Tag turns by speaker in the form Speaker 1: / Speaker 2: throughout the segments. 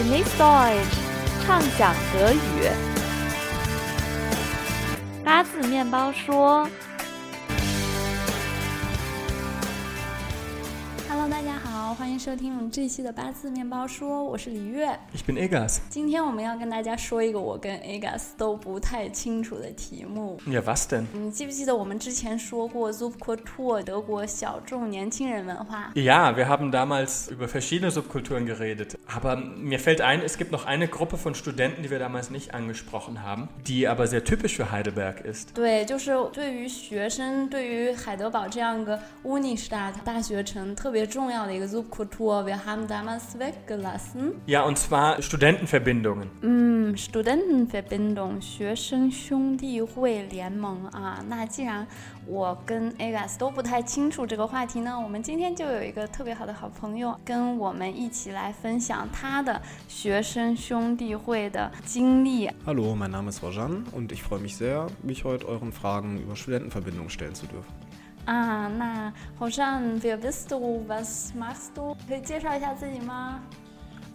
Speaker 1: Genieß Deutsch，畅想德语。八字面包说：“Hello，大家好。
Speaker 2: 欢迎收听我们这一期的八字面包说，我是李月，
Speaker 3: Ich bin Egas。
Speaker 2: 今天我们要跟大家说一个我跟 Egas 都不太清楚的题目。
Speaker 3: Ja, was denn？
Speaker 2: 你记不记得我们之前说过 Subkultur 德国小众年轻人文化？
Speaker 3: Ja, wir haben damals über verschiedene Subkulturen geredet. Aber mir fällt ein, es gibt noch eine Gruppe von Studenten, die wir damals nicht angesprochen haben, die aber sehr typisch für Heidelberg ist.
Speaker 2: 对，就是对于学生，对于海德堡这样一个 Unistadt 大学城特别重要的一个 Subkultur. Wir haben damals weggelassen.
Speaker 3: Ja, und zwar Studentenverbindungen.
Speaker 2: Mm, Studentenverbindung, 学生兄弟会联盟啊。那既然我跟 Agas 都不太清楚这个话题呢，我们今天就有一个特别好的好朋友跟我们一起来分享他的学生兄弟会的经历。
Speaker 4: Hallo, mein Name ist Rajan und ich freue mich sehr, mich heute euren Fragen über Studentenverbindungen stellen zu dürfen.
Speaker 2: 啊，那好像 v i e bist du? Was machst du? 可以介绍一下自己吗？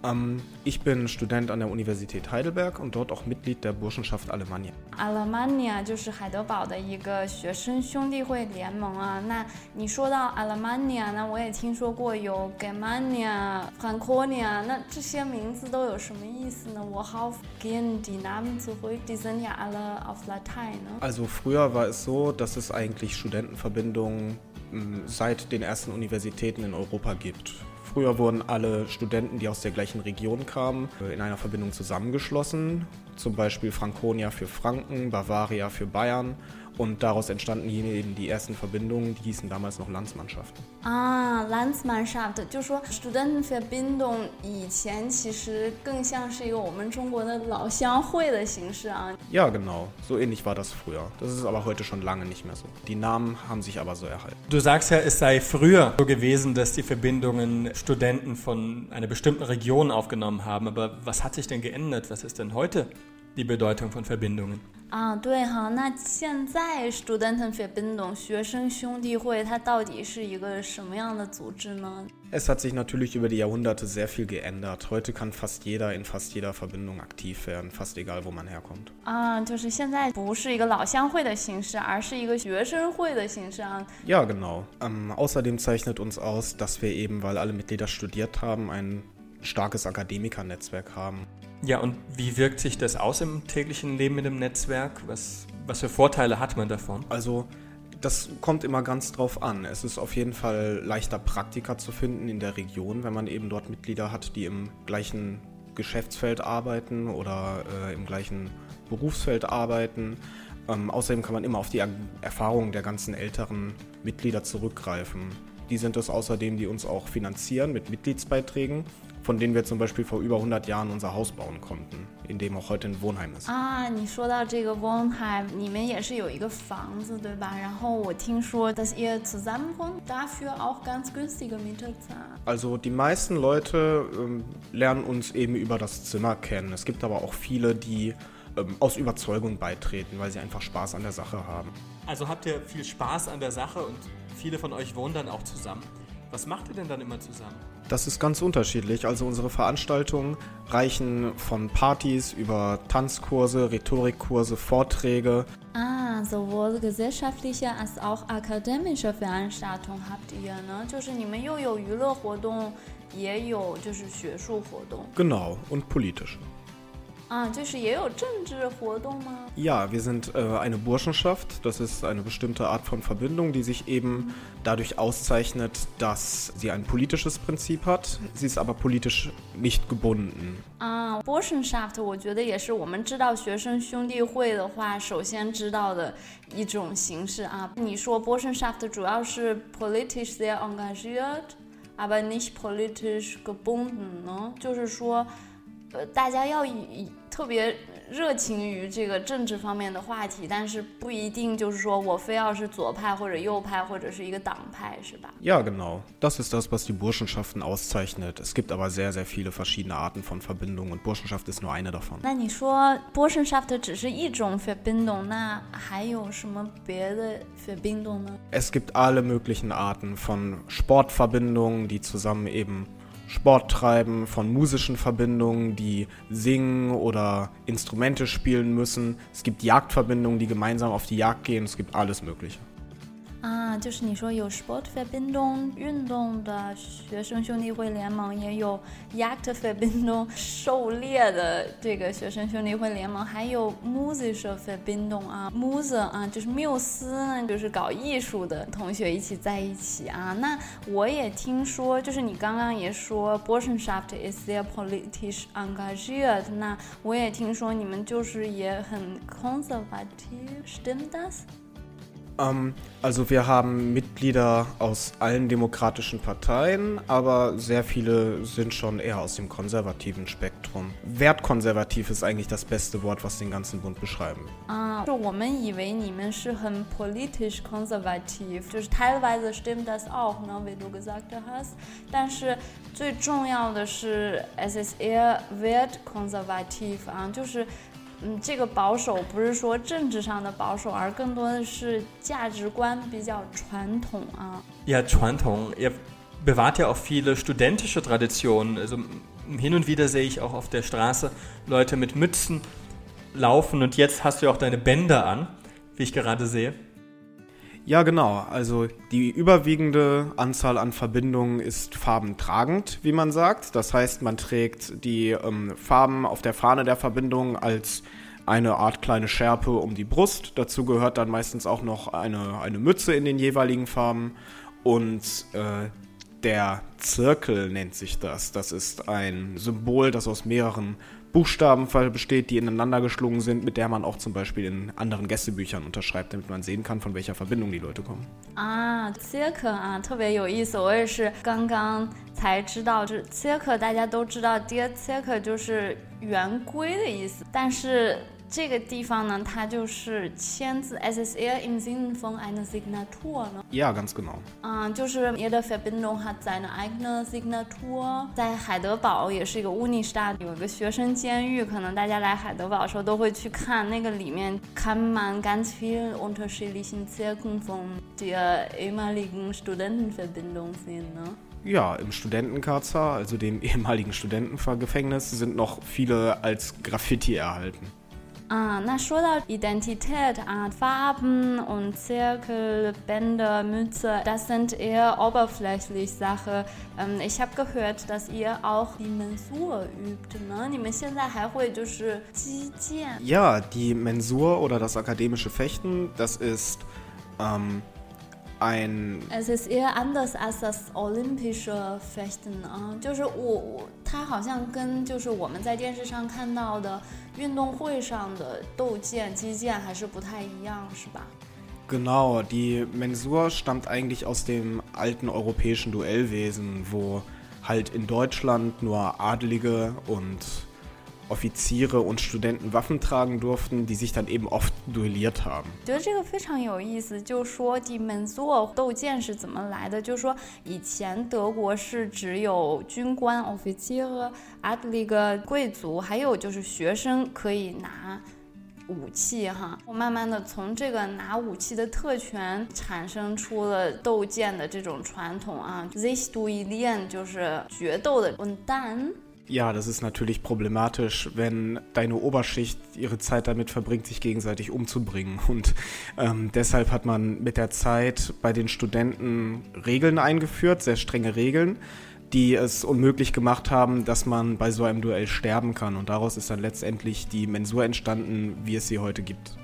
Speaker 4: ？Ähm, ich bin Student an der Universität Heidelberg und dort auch Mitglied der Burschenschaft Alemannia.
Speaker 2: Alemannia 就是海德堡的一个学生兄弟会联盟啊。那你说到 Alemannia，那我也听说过有 Germania、Franconia，那这些名字都有什么意思呢？Worauf gehen die Namen zurück? Die sind ja alle auf Latein. Ne?
Speaker 4: Also früher war es so, dass es eigentlich Studentenverbindungen hm, seit den ersten Universitäten in Europa gibt. Früher wurden alle Studenten, die aus der gleichen Region kamen, in einer Verbindung zusammengeschlossen. Zum Beispiel Franconia für Franken, Bavaria für Bayern und daraus entstanden eben die ersten Verbindungen, die hießen damals noch Landsmannschaften.
Speaker 2: Ah, Landsmannschaft，就说 Studentenverbindung 以前其实更像是一个我们中国的老乡会的形式啊。
Speaker 4: Ja, genau. So ähnlich war das früher. Das ist aber heute schon lange nicht mehr so. Die Namen haben sich aber so erhalten.
Speaker 3: Du sagst ja, es sei früher so gewesen, dass die Verbindungen Studenten von einer bestimmten Region aufgenommen haben. Aber was hat sich denn geändert? Was ist denn heute die Bedeutung von Verbindungen?
Speaker 2: 啊，对哈，那现在 Studentenverbindung 学生兄弟会它到底是一个什么样的组织呢？
Speaker 4: Es hat sich natürlich über die Jahrhunderte sehr viel geändert. Heute kann fast jeder in fast jeder Verbindung aktiv werden, fast egal wo man herkommt.
Speaker 2: 啊，就是现在不是一个老乡会的形式，而是一个学生会的形式啊。
Speaker 4: Ja, genau. Ähm, außerdem zeichnet uns aus, dass wir eben, weil alle Mitglieder studiert haben, ein starkes Akademikernetzwerk haben.
Speaker 3: Ja, und wie wirkt sich das aus im täglichen Leben mit dem Netzwerk? Was, was für Vorteile hat man davon?
Speaker 4: Also, das kommt immer ganz drauf an. Es ist auf jeden Fall leichter, Praktika zu finden in der Region, wenn man eben dort Mitglieder hat, die im gleichen Geschäftsfeld arbeiten oder äh, im gleichen Berufsfeld arbeiten. Ähm, außerdem kann man immer auf die Erfahrungen der ganzen älteren Mitglieder zurückgreifen. Die sind es außerdem, die uns auch finanzieren mit Mitgliedsbeiträgen von denen wir zum Beispiel vor über 100 Jahren unser Haus bauen konnten, in dem auch heute ein Wohnheim ist.
Speaker 2: 啊，你说到这个 Wohnheim，你们也是有一个房子对吧？然后我听说，dass ihr zusammen wohnt, dafür auch ganz günstige Miete zahlt.
Speaker 4: Also die meisten Leute ähm, lernen uns eben über das Zimmer kennen. Es gibt aber auch viele, die ähm, aus Überzeugung beitreten, weil sie einfach Spaß an der Sache haben.
Speaker 3: Also habt ihr viel Spaß an der Sache und viele von euch wohnen dann auch zusammen. Was macht ihr denn dann immer zusammen?
Speaker 4: Das ist ganz unterschiedlich. Also unsere Veranstaltungen reichen von Partys über Tanzkurse, Rhetorikkurse, Vorträge.
Speaker 2: Ah, sowohl gesellschaftliche als auch akademische Veranstaltungen habt ihr, ne? 就是你们又有娱乐活动，也有就是学术活动。
Speaker 4: Genau und politische.
Speaker 2: Ah,
Speaker 4: ja, wir sind äh, eine Burschenschaft. Das ist eine bestimmte Art von Verbindung, die sich eben dadurch auszeichnet, dass sie ein politisches Prinzip hat. Sie ist aber politisch nicht gebunden.
Speaker 2: Ah, Burschenschaft，我觉得也是我们知道学生兄弟会的话，首先知道的一种形式啊。你说 Burschenschaft 主要是 politisch sehr engagiert, aber nicht politisch gebunden 呢？就是说。 呃，大家要以特别热情于这个政治方面的话题，但是不一定就是说我非要是左派或者右派或者是一个党派，是吧？
Speaker 4: Ja, genau. Das ist das, was die Burschenschaften auszeichnet. Es gibt aber sehr, sehr viele verschiedene Arten von Verbindungen und Burschenschaft ist nur eine davon.
Speaker 2: 那你说 Burschenschaft 只是一种 Verbindung，那还有什么别的 Verbindung 呢？Es
Speaker 4: gibt alle möglichen Arten von Sportverbindungen, die zusammen eben Sport treiben, von musischen Verbindungen, die singen oder Instrumente spielen müssen. Es gibt Jagdverbindungen, die gemeinsam auf die Jagd gehen. Es gibt alles Mögliche.
Speaker 2: 就是你说有 sport Verbindung 运动的学生兄弟会联盟，也有 Jagd Verbindung 狩猎的这个学生兄弟会联盟，还有 Musische Verbindung 啊，Muse 啊，就是缪斯呢，就是搞艺术的同学一起在一起啊。那我也听说，就是你刚刚也说 Burschenschaft is their politisch engagiert，那我也听说你们就是也很 conservative，stimmt
Speaker 4: das？Ähm, also wir haben Mitglieder aus allen demokratischen Parteien, aber sehr viele sind schon eher aus dem konservativen Spektrum. Wertkonservativ ist eigentlich das beste Wort, was den ganzen Bund beschreiben.
Speaker 2: Ah, 我们以为你们是很 politisch konservativ，就是 teilweise stimmt das auch, ne, wie du gesagt hast。但是最重要的是，es ist eher wertkonservativ 啊，就是 嗯，这个保守不是说政治上的保守，而更多的是价值观比较传统啊。
Speaker 3: Ja,传统. Ihr bewahrt ja auch viele studentische Traditionen. Also hin und wieder sehe ich auch auf der Straße Leute mit Mützen laufen und jetzt hast du ja auch deine Bänder an, wie ich gerade sehe.
Speaker 4: Ja, genau. Also die überwiegende Anzahl an Verbindungen ist farbentragend, wie man sagt. Das heißt, man trägt die ähm, Farben auf der Fahne der Verbindung als eine Art kleine Schärpe um die Brust. Dazu gehört dann meistens auch noch eine, eine Mütze in den jeweiligen Farben. Und äh, der Zirkel nennt sich das. Das ist ein Symbol, das aus mehreren Buchstaben besteht, die ineinander geschlungen sind, mit der man auch zum Beispiel in anderen Gästebüchern unterschreibt, damit man sehen kann, von welcher Verbindung die Leute kommen.
Speaker 2: 啊，circle 啊，特别有意思，我也是刚刚才知道，就是 circle，大家都知道，dear circle 就是圆规的意思，但是 这个地方呢，它就是签字，es ist eher im Sinne von einer Signatur 呢。
Speaker 4: Ja, ganz genau.
Speaker 2: 嗯，就是 jede Verbindung hat seine eigene Signatur。在海德堡也是一个 Unistadt，有一个学生监狱，可能大家来海德堡的时候都会去看，那个里面 kann man ganz viel unterschiedlichen Zirkeln von der ehemaligen Studentenverbindung sehen 呢。
Speaker 4: Ja, im Studentenkarzer, also dem ehemaligen Studentengefängnis, sind noch viele als Graffiti erhalten.
Speaker 2: 啊，那说到 Identität 啊，Farben und Zirkel, Bänder, Mütze, das sind eher oberflächlich Sache. Ähm, ich habe gehört, dass ihr auch die Mensur übt, ne? 你们现在还会就是击剑？
Speaker 4: Ja, die Mensur oder das akademische Fechten, das ist ähm, ein
Speaker 2: Es ist eher anders als das olympische Fechten 啊，就是我我它好像跟就是我们在电视上看到的 运动会上的斗剑、击剑还是不太一样，是吧？
Speaker 4: Genau, die Mensur stammt eigentlich aus dem alten europäischen Duellwesen, wo halt in Deutschland nur Adlige und Offiziere und Studenten Waffen tragen durften, die sich dann eben oft duelliert haben.
Speaker 2: 觉得这个非常有意思，就说 die Mensur 斗剑是怎么来的？就说以前德国是只有军官 Offizier、Adlige 贵族，还有就是学生可以拿。武器哈，我慢慢的从这个拿武器的特权产生出了斗剑的这种传统啊，sich duellieren 就是决斗的。Und dann
Speaker 4: ja, das ist natürlich problematisch, wenn deine Oberschicht ihre Zeit damit verbringt, sich gegenseitig umzubringen. Und ähm, deshalb hat man mit der Zeit bei den Studenten Regeln eingeführt, sehr strenge Regeln, die es unmöglich gemacht haben, dass man bei so einem Duell sterben kann. Und daraus ist dann letztendlich die Mensur entstanden, wie es sie heute gibt.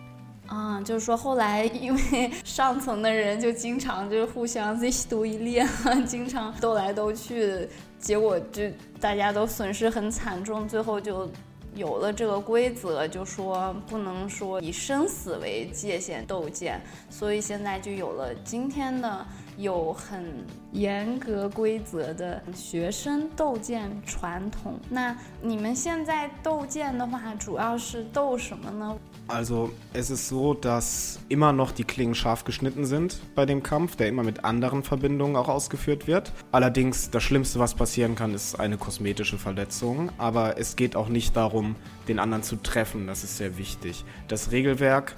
Speaker 2: 啊，就是说后来因为 上层的人就经常就互相 sich d u e l i e n 经常斗来斗去，结果就大家都损失很惨重，最后就有了这个规则，就说不能说以生死为界限斗剑，所以现在就有了今天的有很严格规则的学生斗剑传统。那你们现在斗剑的话，主要是斗什么呢？
Speaker 4: Also es ist so, dass immer noch die Klingen scharf geschnitten sind bei dem Kampf, der immer mit anderen Verbindungen auch ausgeführt wird. Allerdings das Schlimmste, was passieren kann, ist eine kosmetische Verletzung. Aber es geht auch nicht darum, den anderen zu treffen. Das ist sehr wichtig. Das Regelwerk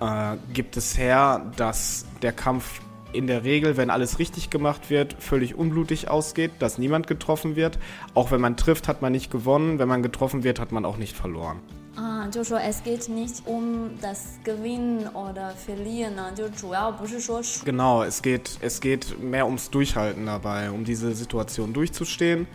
Speaker 4: äh, gibt es her, dass der Kampf in der Regel, wenn alles richtig gemacht wird, völlig unblutig ausgeht, dass niemand getroffen wird. Auch wenn man trifft, hat man nicht gewonnen. Wenn man getroffen wird, hat man auch nicht verloren.
Speaker 2: 啊，就说 es geht nicht um das Gewinnen oder Verlieren，呢，就主要不是说输。
Speaker 4: Genau, es geht, es geht mehr ums Durchhalten dabei, um diese Situation durchzustehen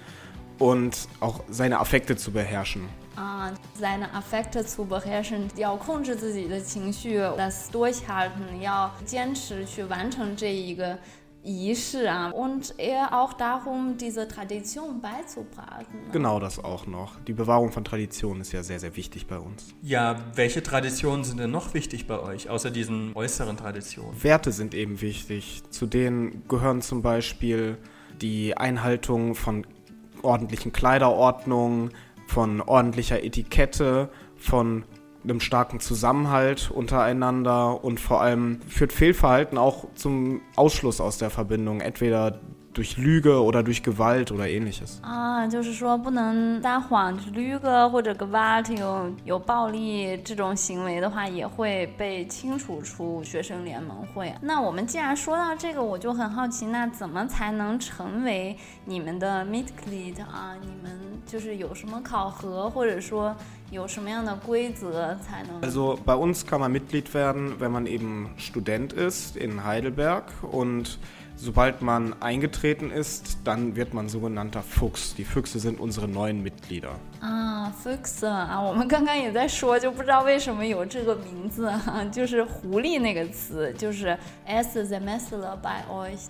Speaker 4: und auch seine Affekte zu beherrschen.
Speaker 2: 啊，seine Affekte zu beherrschen，要控制自己的情绪，das durchhalten，要坚持去完成这一个 仪式啊，und eher auch darum, diese Tradition beizubehalten.
Speaker 4: Genau das auch noch. Die Bewahrung von Traditionen ist ja sehr, sehr wichtig bei uns.
Speaker 3: Ja, welche Traditionen sind denn noch wichtig bei euch, außer diesen äußeren Traditionen?
Speaker 4: Werte sind eben wichtig. Zu denen gehören zum Beispiel die Einhaltung von ordentlichen Kleiderordnungen, von ordentlicher Etikette, von einem starken Zusammenhalt untereinander und vor allem führt Fehlverhalten auch zum Ausschluss aus der Verbindung, entweder durch Lüge oder durch Gewalt oder ähnliches.
Speaker 2: 啊，就是说不能撒谎、lüge 或者 gewalt 有有暴力这种行为的话，也会被清除出学生联盟会。那我们既然说到这个，我就很好奇，那怎么才能成为你们的 Mitglied 啊？你们 就是有什么考核，或者说有什么样的规则才能？
Speaker 4: Also bei uns kann man Mitglied werden, wenn man eben Student ist in Heidelberg und sobald man eingetreten ist, dann wird man sogenannter Fuchs. Die Füchse sind unsere neuen Mitglieder.
Speaker 2: 啊 f u x 啊，我们刚刚也在说，就不知道为什么有这个名字啊，就是狐狸那个词，就是 s semester by euch。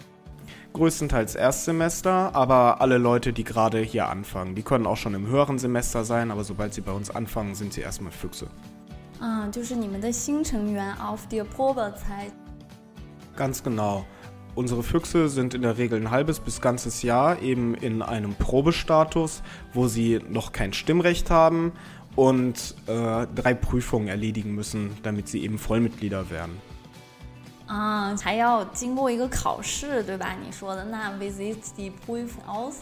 Speaker 4: Größtenteils Erstsemester, aber alle Leute, die gerade hier anfangen, die können auch schon im höheren Semester sein, aber sobald sie bei uns anfangen, sind sie erstmal Füchse.
Speaker 2: 嗯，就是你们的新成员 auf der Probezeit。
Speaker 4: Ganz genau. Unsere Füchse sind in der Regel ein halbes bis ganzes Jahr eben in einem Probestatus, wo sie noch kein Stimmrecht haben und äh, drei Prüfungen erledigen müssen, damit sie eben Vollmitglieder werden.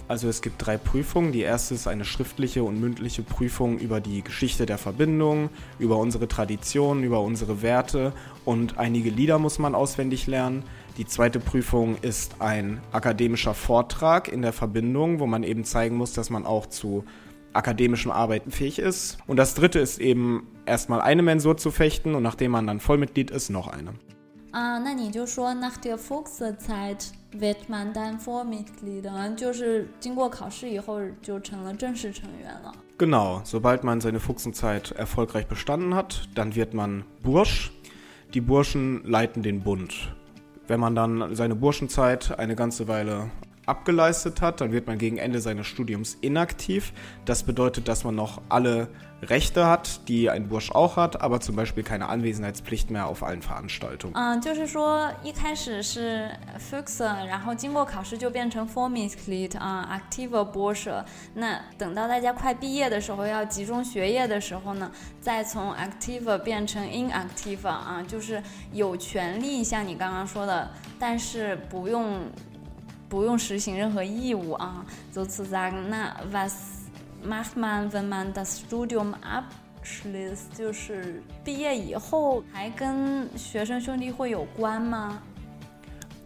Speaker 4: Also es gibt drei Prüfungen. Die erste ist eine schriftliche und mündliche Prüfung über die Geschichte der Verbindung, über unsere Traditionen, über unsere Werte und einige Lieder muss man auswendig lernen. Die zweite Prüfung ist ein akademischer Vortrag in der Verbindung, wo man eben zeigen muss, dass man auch zu akademischem Arbeiten fähig ist. Und das dritte ist eben erstmal eine Mensur zu fechten und nachdem man dann Vollmitglied ist, noch eine.
Speaker 2: 啊，那你就说 nach der Fuchszeit wird man dann Vormitglied，就是经过考试以后就成了正式成员了。
Speaker 4: Genau, sobald man seine Fuchsenzeit erfolgreich bestanden hat, dann wird man Bursch. Die Burschen leiten den Bund. Wenn man dann seine Burschenzeit eine ganze Weile abgeleistet hat, dann wird man gegen Ende seines Studiums inaktiv. Das bedeutet, dass man noch alle Rechte hat, die ein Bursch auch hat, aber zum Beispiel keine Anwesenheitspflicht mehr auf allen Veranstaltungen.
Speaker 2: 嗯，就是说一开始是 Fuchs，然后经过考试就变成 Vormitglied 啊，Active b o r s c h 那等到大家快毕业的时候，要集中学业的时候呢，再从 Active 变成 Inactive 啊，就是有权利像你刚刚说的，但是不用 不用实行任何义务啊，sozusagen。那 was macht man, wenn man das Studium abschließt？就是毕业以后还跟学生兄弟会有关吗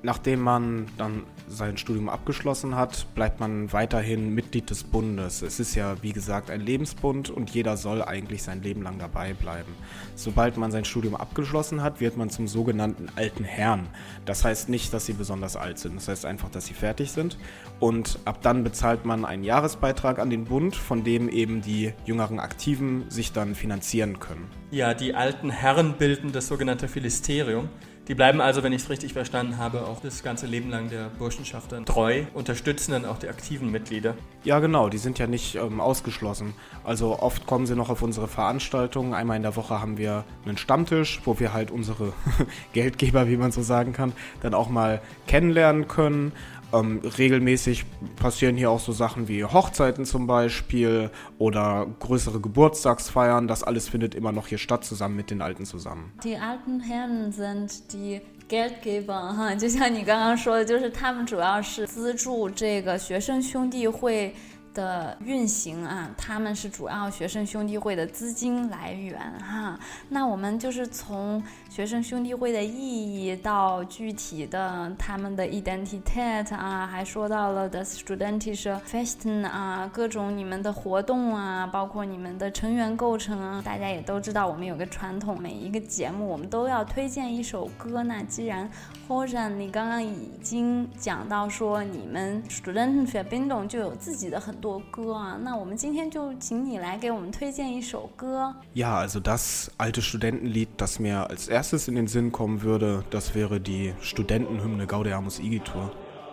Speaker 4: ？Nachdem man dann sein Studium abgeschlossen hat, bleibt man weiterhin Mitglied des Bundes. Es ist ja, wie gesagt, ein Lebensbund und jeder soll eigentlich sein Leben lang dabei bleiben. Sobald man sein Studium abgeschlossen hat, wird man zum sogenannten alten Herrn. Das heißt nicht, dass sie besonders alt sind. Das heißt einfach, dass sie fertig sind. Und ab dann bezahlt man einen Jahresbeitrag an den Bund, von dem eben die jüngeren Aktiven sich dann finanzieren können.
Speaker 3: Ja, die alten Herren bilden das sogenannte Philisterium. Die bleiben also, wenn ich es richtig verstanden habe, auch das ganze Leben lang der Burschenschaft dann treu, unterstützen dann auch die aktiven Mitglieder.
Speaker 4: Ja, genau, die sind ja nicht ähm, ausgeschlossen. Also oft kommen sie noch auf unsere Veranstaltungen. Einmal in der Woche haben wir einen Stammtisch, wo wir halt unsere Geldgeber, wie man so sagen kann, dann auch mal kennenlernen können. Ähm, regelmäßig passieren hier auch so Sachen wie Hochzeiten zum Beispiel oder größere Geburtstagsfeiern. Das alles findet immer noch hier statt, zusammen mit den Alten zusammen.
Speaker 2: Die alten Herren sind die Geldgeber 哈，就像你刚刚说的，就是他们主要是资助这个学生兄弟会 的运行啊，他们是主要学生兄弟会的资金来源哈。那我们就是从学生兄弟会的意义到具体的他们的 identity 啊，还说到了 the studentish festen 啊，各种你们的活动啊，包括你们的成员构成啊。大家也都知道，我们有个传统，每一个节目我们都要推荐一首歌。那既然 h o j a n 你刚刚已经讲到说你们 student f e b i n d o n 就有自己的很。多歌啊，那我们今天就请你来给我们推荐一首歌。
Speaker 4: Ja, also das alte Studentenlied, das mir als erstes in den Sinn kommen würde, das wäre die Studentenhymne Gaudeamus Igitur.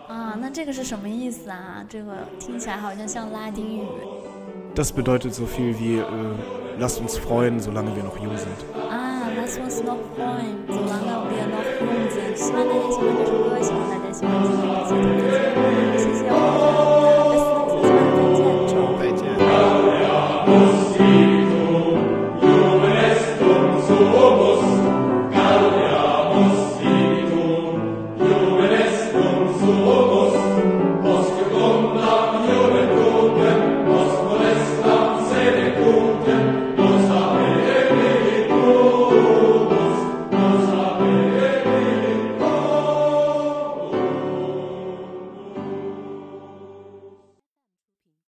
Speaker 2: 啊，那这个是什么意思啊？这个听起来好像像拉丁语。
Speaker 4: Das bedeutet so viel wie äh, lasst uns freuen, solange wir noch jung sind.
Speaker 2: Ah, lasst uns noch freuen, solange wir noch jung sind. 希望大家喜欢这首歌，希望大家喜欢今天这期的节目，谢谢。